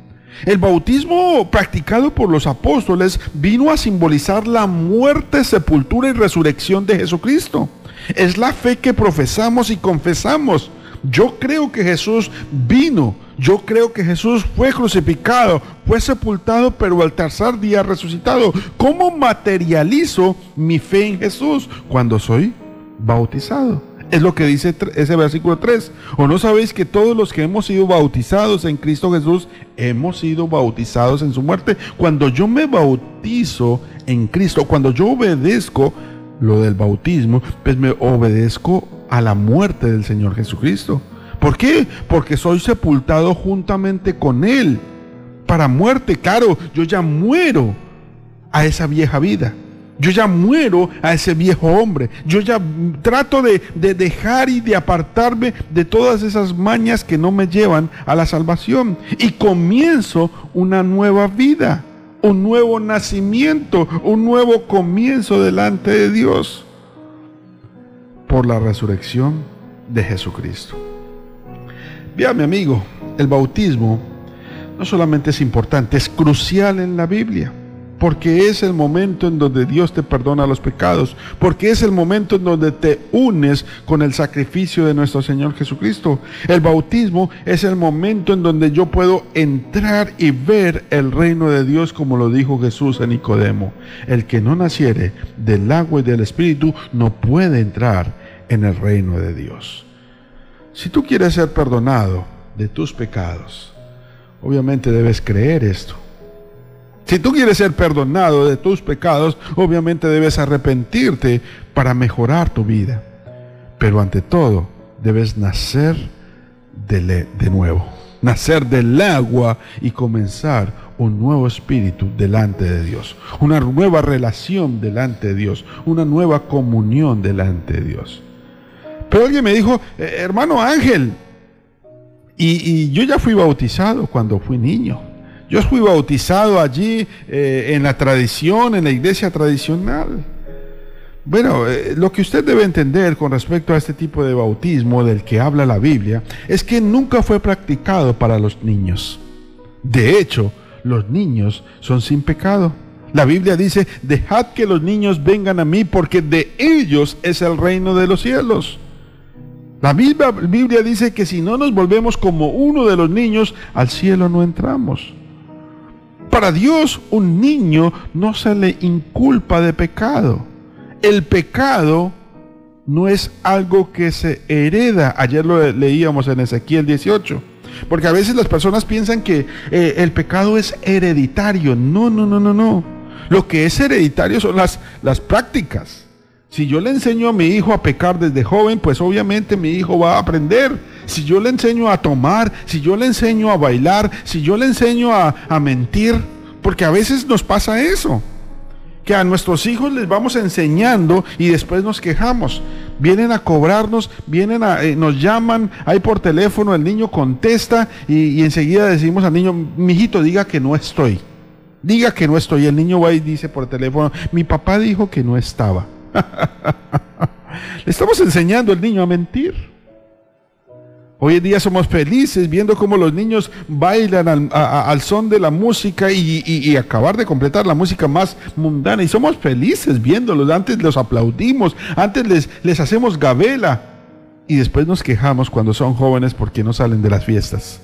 El bautismo practicado por los apóstoles vino a simbolizar la muerte, sepultura y resurrección de Jesucristo. Es la fe que profesamos y confesamos. Yo creo que Jesús vino, yo creo que Jesús fue crucificado, fue sepultado, pero al tercer día resucitado. ¿Cómo materializo mi fe en Jesús cuando soy bautizado? Es lo que dice ese versículo 3. ¿O no sabéis que todos los que hemos sido bautizados en Cristo Jesús, hemos sido bautizados en su muerte? Cuando yo me bautizo en Cristo, cuando yo obedezco lo del bautismo, pues me obedezco a la muerte del Señor Jesucristo. ¿Por qué? Porque soy sepultado juntamente con Él para muerte. Claro, yo ya muero a esa vieja vida. Yo ya muero a ese viejo hombre. Yo ya trato de, dejar y de apartarme de todas esas mañas que no me llevan a la salvación. Y comienzo una nueva vida, un nuevo nacimiento, un nuevo comienzo delante de Dios por la resurrección de Jesucristo. Vea mi amigo, el bautismo no solamente es importante, es crucial en la Biblia. Porque es el momento en donde Dios te perdona los pecados, porque es el momento en donde te unes con el sacrificio de nuestro Señor Jesucristo. El bautismo es el momento en donde yo puedo entrar y ver el reino de Dios como lo dijo Jesús a Nicodemo. El que no naciere del agua y del Espíritu no puede entrar en el reino de Dios. Si tú quieres ser perdonado de tus pecados, obviamente debes creer esto. Si tú quieres ser perdonado de tus pecados, obviamente debes arrepentirte para mejorar tu vida. Pero ante todo, debes nacer de, nuevo, nacer del agua y comenzar un nuevo espíritu delante de Dios, una nueva relación delante de Dios, una nueva comunión delante de Dios. Pero alguien me dijo, eh, hermano Ángel, y, yo ya fui bautizado cuando fui niño. Yo fui bautizado allí eh, en la tradición, en la iglesia tradicional. Bueno, eh, lo que usted debe entender con respecto a este tipo de bautismo del que habla la Biblia es que nunca fue practicado para los niños. De hecho, los niños son sin pecado. La Biblia dice, dejad que los niños vengan a mí porque de ellos es el reino de los cielos. La misma Biblia dice que si no nos volvemos como uno de los niños, al cielo no entramos. Para Dios un niño no se le inculpa de pecado. El pecado no es algo que se hereda. Ayer lo leíamos en Ezequiel 18. Porque a veces las personas piensan que eh, el pecado es hereditario. No, no, no, no, no. Lo que es hereditario son las, las prácticas. Si yo le enseño a mi hijo a pecar desde joven, pues obviamente mi hijo va a aprender. Si yo le enseño a tomar, si yo le enseño a bailar, si yo le enseño a, mentir, porque a veces nos pasa eso. Que a nuestros hijos les vamos enseñando y después nos quejamos. Vienen a cobrarnos, vienen a, eh, nos llaman, hay por teléfono, el niño contesta y, y enseguida decimos al niño, mijito, diga que no estoy. Diga que no estoy. El niño va y dice por teléfono, mi papá dijo que no estaba. [laughs] Le estamos enseñando al niño a mentir. Hoy en día somos felices viendo cómo los niños bailan al, son de la música y, acabar de completar la música más mundana. Y somos felices viéndolos. Antes los aplaudimos, antes les, les hacemos gabela. Y después nos quejamos cuando son jóvenes porque no salen de las fiestas.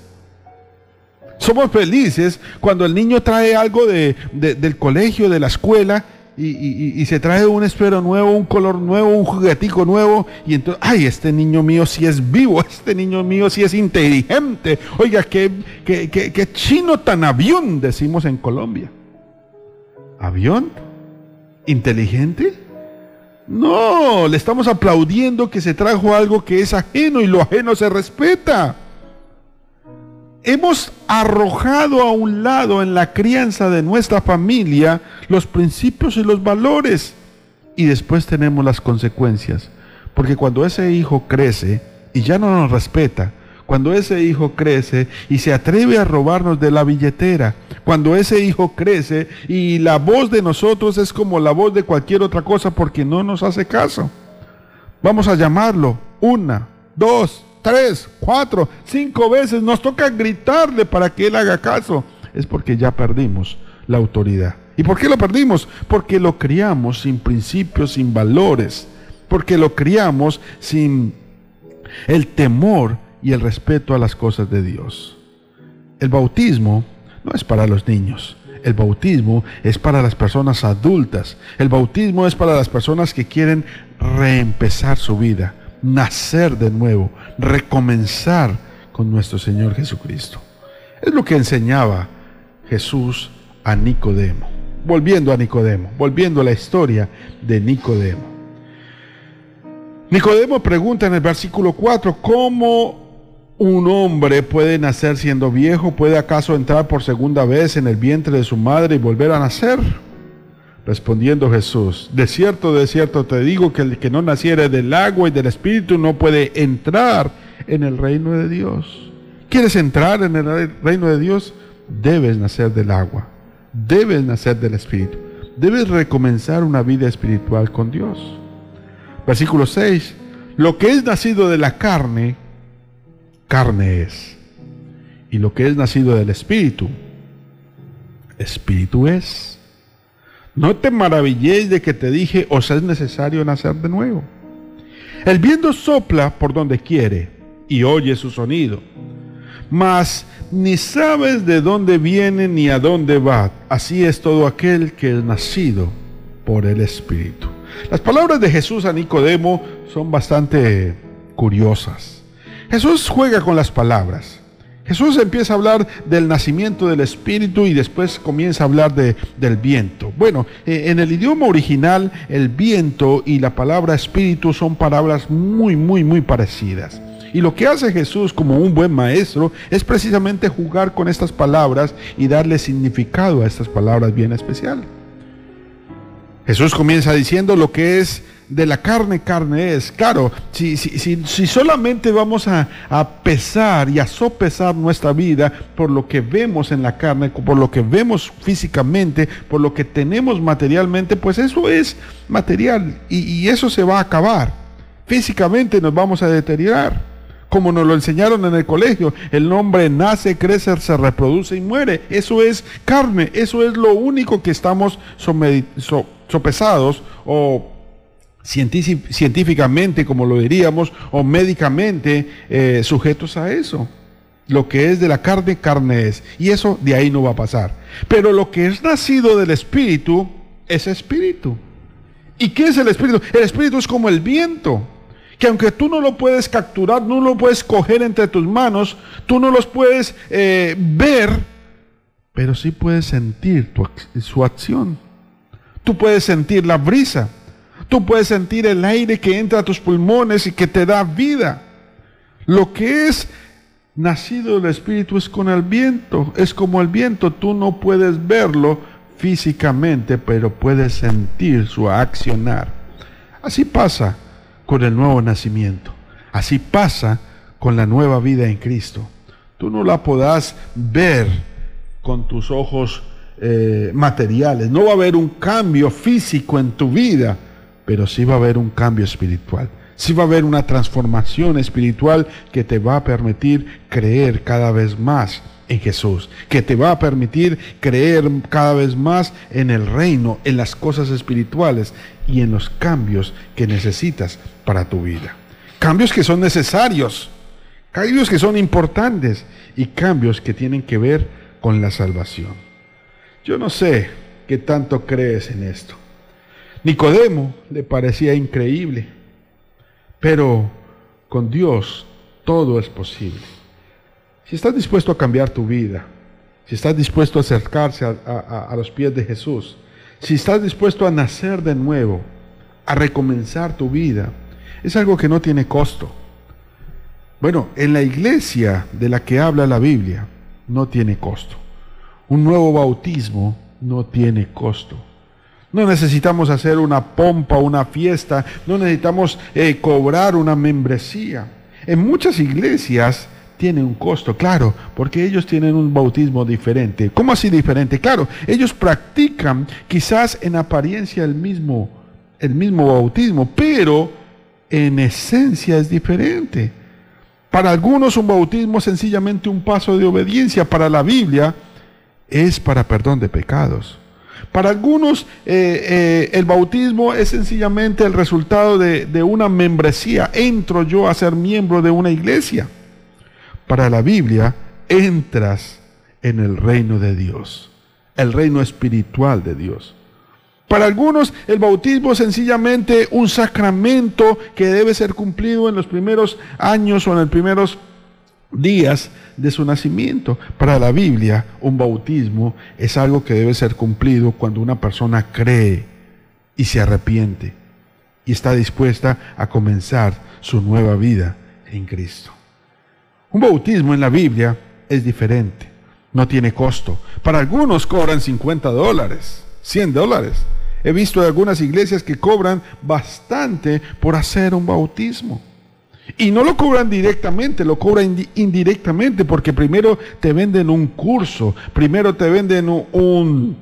Somos felices cuando el niño trae algo del colegio, de la escuela, y, se trae un espero nuevo, un color nuevo, un juguetico nuevo, y entonces, ay, este niño mío sí es vivo, [laughs] este niño mío sí es inteligente. Oiga, qué, qué, qué chino tan avión, decimos en Colombia. ¿Avión? ¿Inteligente? No, le estamos aplaudiendo que se trajo algo que es ajeno y lo ajeno se respeta hemos arrojado a un lado en la crianza de nuestra familia los principios y los valores. Y después tenemos las consecuencias. Porque cuando ese hijo crece y ya no nos respeta, cuando ese hijo crece y se atreve a robarnos de la billetera, cuando ese hijo crece y la voz de nosotros es como la voz de cualquier otra cosa porque no nos hace caso. Vamos a llamarlo una, dos, tres, cuatro, cinco veces, nos toca gritarle para que él haga caso, es porque ya perdimos la autoridad. ¿Y por qué lo perdimos? Porque lo criamos sin principios, sin valores, porque lo criamos sin el temor y el respeto a las cosas de Dios. El bautismo no es para los niños. El bautismo es para las personas adultas. El bautismo es para las personas que quieren reempezar su vida nacer de nuevo, recomenzar con nuestro Señor Jesucristo. Es lo que enseñaba Jesús a Nicodemo. Volviendo a Nicodemo, volviendo a la historia de Nicodemo. Nicodemo pregunta en el versículo 4, ¿cómo un hombre puede nacer siendo viejo? ¿Puede acaso entrar por segunda vez en el vientre de su madre y volver a nacer? Respondiendo Jesús, de cierto, de cierto te digo que el que no naciere del agua y del Espíritu no puede entrar en el reino de Dios. ¿Quieres entrar en el reino de Dios? Debes nacer del agua, debes nacer del Espíritu, debes recomenzar una vida espiritual con Dios. Versículo 6, lo que es nacido de la carne, carne es. Y lo que es nacido del Espíritu, Espíritu es. No te maravilléis de que te dije, os es necesario nacer de nuevo. El viento sopla por donde quiere y oye su sonido, mas ni sabes de dónde viene ni a dónde va. Así es todo aquel que es nacido por el Espíritu. Las palabras de Jesús a Nicodemo son bastante curiosas. Jesús juega con las palabras. Jesús empieza a hablar del nacimiento del Espíritu y después comienza a hablar de, del viento. Bueno, eh, en el idioma original el viento y la palabra Espíritu son palabras muy, muy, muy parecidas. Y lo que hace Jesús como un buen maestro es precisamente jugar con estas palabras y darle significado a estas palabras bien especial. Jesús comienza diciendo lo que es de la carne, carne es. Claro, si, si, si, solamente vamos a, a, pesar y a sopesar nuestra vida por lo que vemos en la carne, por lo que vemos físicamente, por lo que tenemos materialmente, pues eso es material y, y eso se va a acabar. Físicamente nos vamos a deteriorar como nos lo enseñaron en el colegio. El hombre nace, crece, se reproduce y muere. Eso es carne, eso es lo único que estamos sopesados o científicamente, como lo diríamos, o médicamente eh, sujetos a eso. Lo que es de la carne, carne es. Y eso de ahí no va a pasar. Pero lo que es nacido del espíritu es espíritu. ¿Y qué es el espíritu? El espíritu es como el viento que aunque tú no lo puedes capturar, no lo puedes coger entre tus manos, tú no los puedes eh, ver, pero sí puedes sentir su acción. Tú puedes sentir la brisa, tú puedes sentir el aire que entra a tus pulmones y que te da vida. Lo que es nacido del Espíritu es con el viento, es como el viento, tú no puedes verlo físicamente, pero puedes sentir su accionar. Así pasa con el nuevo nacimiento. Así pasa con la nueva vida en Cristo. Tú no la podás ver con tus ojos eh, materiales. No va a haber un cambio físico en tu vida, pero sí va a haber un cambio espiritual. Sí va a haber una transformación espiritual que te va a permitir creer cada vez más en Jesús, que te va a permitir creer cada vez más en el reino, en las cosas espirituales y en los cambios que necesitas para tu vida. Cambios que son necesarios, cambios que son importantes y cambios que tienen que ver con la salvación. Yo no sé qué tanto crees en esto. Nicodemo le parecía increíble, pero con Dios todo es posible. Si estás dispuesto a cambiar tu vida, si estás dispuesto a acercarse a, los pies de Jesús, si estás dispuesto a nacer de nuevo, a recomenzar tu vida, es algo que no tiene costo. Bueno, en la iglesia de la que habla la Biblia, no tiene costo. Un nuevo bautismo no tiene costo. No necesitamos hacer una pompa, una fiesta, no necesitamos eh, cobrar una membresía. En muchas iglesias tiene un costo, claro, porque ellos tienen un bautismo diferente. ¿Cómo así diferente? Claro, ellos practican quizás en apariencia el mismo, el mismo bautismo, pero en esencia es diferente. Para algunos un bautismo es sencillamente un paso de obediencia, para la Biblia es para perdón de pecados. Para algunos eh, eh, el bautismo es sencillamente el resultado de, de una membresía. Entro yo a ser miembro de una iglesia para la Biblia, entras en el reino de Dios, el reino espiritual de Dios. Para algunos el bautismo es sencillamente un sacramento que debe ser cumplido en los primeros años o en los primeros días de su nacimiento. Para la Biblia, un bautismo es algo que debe ser cumplido cuando una persona cree y se arrepiente y está dispuesta a comenzar su nueva vida en Cristo. Un bautismo en la Biblia es diferente, no tiene costo. Para algunos cobran 50 dólares, 100 dólares. He visto algunas iglesias que cobran bastante por hacer un bautismo. Y no lo cobran directamente, lo cobran indirectamente porque primero te venden un curso, primero te venden un,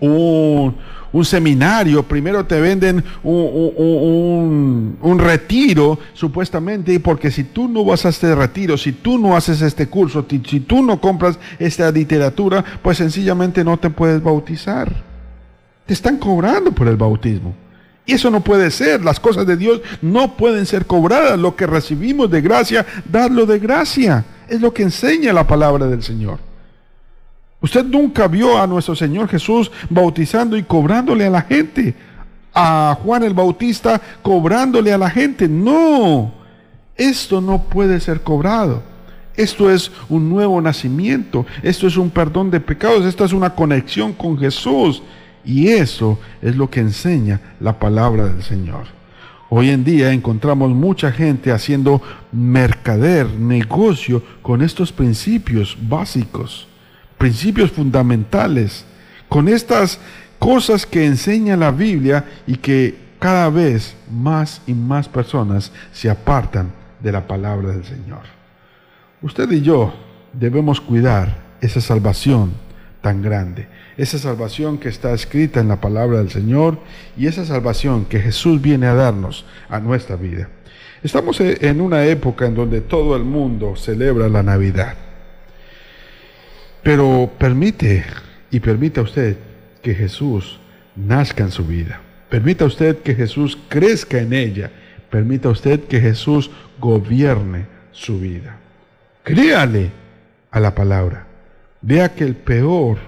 un, un seminario, primero te venden un, retiro, supuestamente, porque si tú no vas a este retiro, si tú no haces este curso, si tú no compras esta literatura, pues sencillamente no te puedes bautizar. Te están cobrando por el bautismo. Y eso no puede ser. Las cosas de Dios no pueden ser cobradas. Lo que recibimos de gracia, darlo de gracia. Es lo que enseña la palabra del Señor. Usted nunca vio a nuestro Señor Jesús bautizando y cobrándole a la gente. A Juan el Bautista cobrándole a la gente. No. Esto no puede ser cobrado. Esto es un nuevo nacimiento. Esto es un perdón de pecados. Esto es una conexión con Jesús. Y eso es lo que enseña la palabra del Señor. Hoy en día encontramos mucha gente haciendo mercader, negocio con estos principios básicos, principios fundamentales, con estas cosas que enseña la Biblia y que cada vez más y más personas se apartan de la palabra del Señor. Usted y yo debemos cuidar esa salvación tan grande, esa salvación que está escrita en la palabra del Señor y esa salvación que Jesús viene a darnos a nuestra vida. Estamos e, en una época en donde todo el mundo celebra la Navidad, pero permite y permita usted que Jesús nazca en su vida. Permita usted que Jesús crezca en ella. Permita usted que Jesús gobierne su vida. Créale a la palabra. Vea que el peor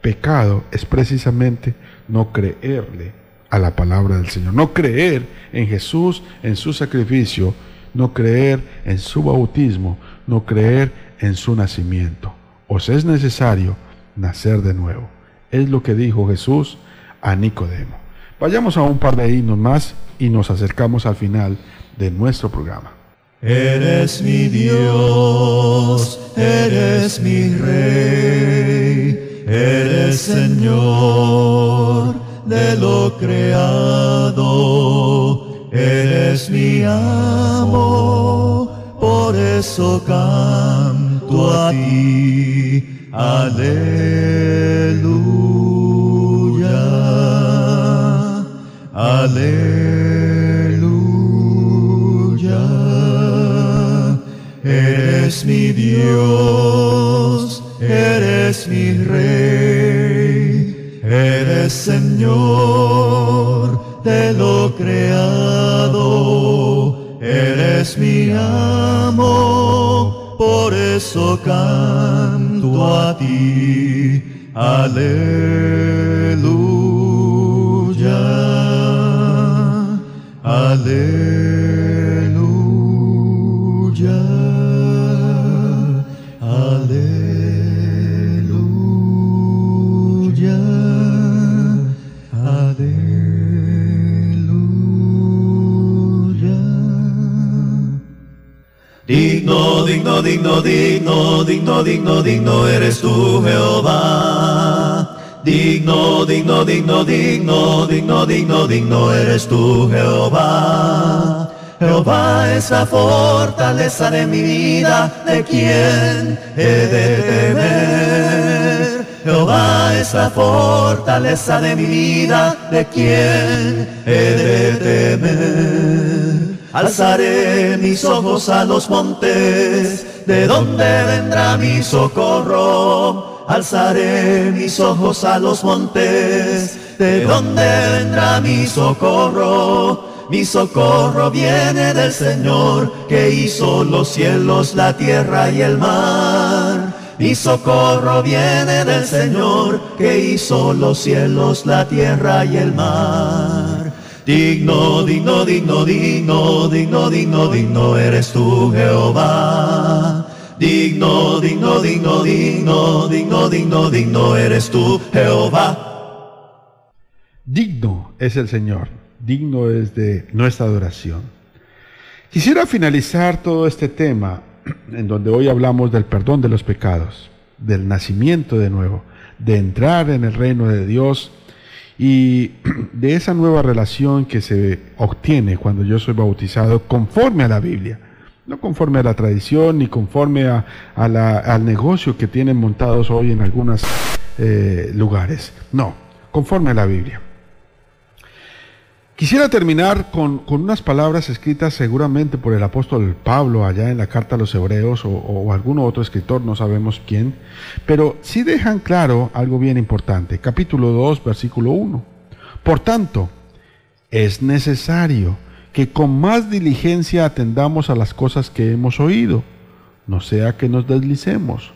pecado es precisamente no creerle a la palabra del Señor, no creer en Jesús, en su sacrificio, no creer en su bautismo, no creer en su nacimiento. Os es necesario nacer de nuevo. Es lo que dijo Jesús a Nicodemo. Vayamos a un par de himnos más y nos acercamos al final de nuestro programa. Eres mi Dios, eres mi Rey, eres Señor de lo creado, eres mi amo, por eso canto a ti, aleluya, aleluya. Eres mi Dios, eres mi Rey, eres Señor de lo creado, eres mi amo, por eso canto a ti. Aleluya, aleluya. Digno, digno, digno, digno, digno, digno, digno eres tú, Jehová. Digno, digno, digno, digno, digno, digno, digno eres tú, Jehová. Jehová es la fortaleza de mi vida, ¿de quién he de temer? Jehová es la fortaleza de mi vida, ¿de quién he de temer? Alzaré mis ojos a los montes, ¿de dónde vendrá mi socorro? Alzaré mis ojos a los montes, ¿de dónde vendrá mi socorro? Mi socorro viene del Señor, que hizo los cielos, la tierra y el mar. Mi socorro viene del Señor, que hizo los cielos, la tierra y el mar. Digno, digno, digno, digno, digno, digno, digno eres tú, Jehová. Digno, digno, digno, digno, digno, digno, digno eres tú, Jehová. Digno es el Señor, digno es de nuestra adoración. Quisiera finalizar todo este tema [clears throat] en donde hoy hablamos del perdón de los pecados, del nacimiento de nuevo, de entrar en el reino de Dios y [clears throat] de esa nueva relación que se obtiene cuando yo soy bautizado conforme a la Biblia, no conforme a la tradición ni conforme a, al negocio que tienen montados hoy en algunos eh, lugares, no, conforme a la Biblia. Quisiera terminar con, unas palabras escritas seguramente por el apóstol Pablo allá en la carta a los hebreos o, o algún otro escritor, no sabemos quién, pero sí dejan claro algo bien importante. Capítulo 2, versículo 1. Por tanto, es necesario que con más diligencia atendamos a las cosas que hemos oído, no sea que nos deslicemos.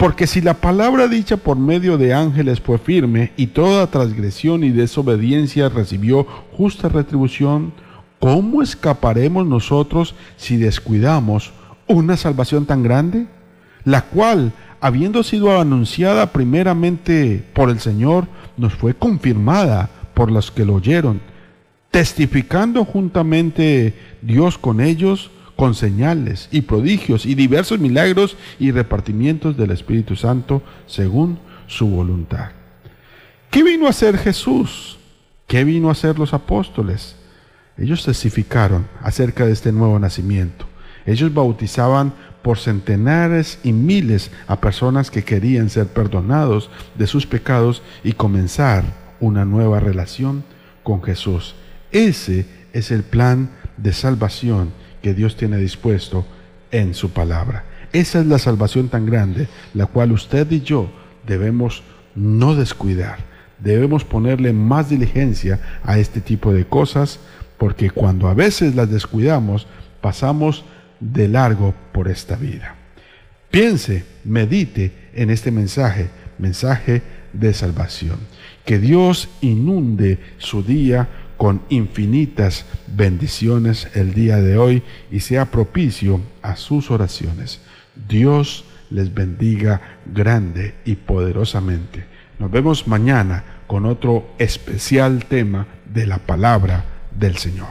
Porque si la palabra dicha por medio de ángeles fue firme y toda transgresión y desobediencia recibió justa retribución, ¿cómo escaparemos nosotros si descuidamos una salvación tan grande? La cual, habiendo sido anunciada primeramente por el Señor, nos fue confirmada por los que lo oyeron, testificando juntamente Dios con ellos, con señales y prodigios y diversos milagros y repartimientos del Espíritu Santo según su voluntad. ¿Qué vino a hacer Jesús? ¿Qué vino a hacer los apóstoles? Ellos testificaron acerca de este nuevo nacimiento. Ellos bautizaban por centenares y miles a personas que querían ser perdonados de sus pecados y comenzar una nueva relación con Jesús. Ese es el plan de salvación que Dios tiene dispuesto en su palabra. Esa es la salvación tan grande, la cual usted y yo debemos no descuidar. Debemos ponerle más diligencia a este tipo de cosas, porque cuando a veces las descuidamos, pasamos de largo por esta vida. Piense, medite en este mensaje, mensaje de salvación. Que Dios inunde su día con infinitas bendiciones el día de hoy y sea propicio a sus oraciones. Dios les bendiga grande y poderosamente. Nos vemos mañana con otro especial tema de la palabra del Señor.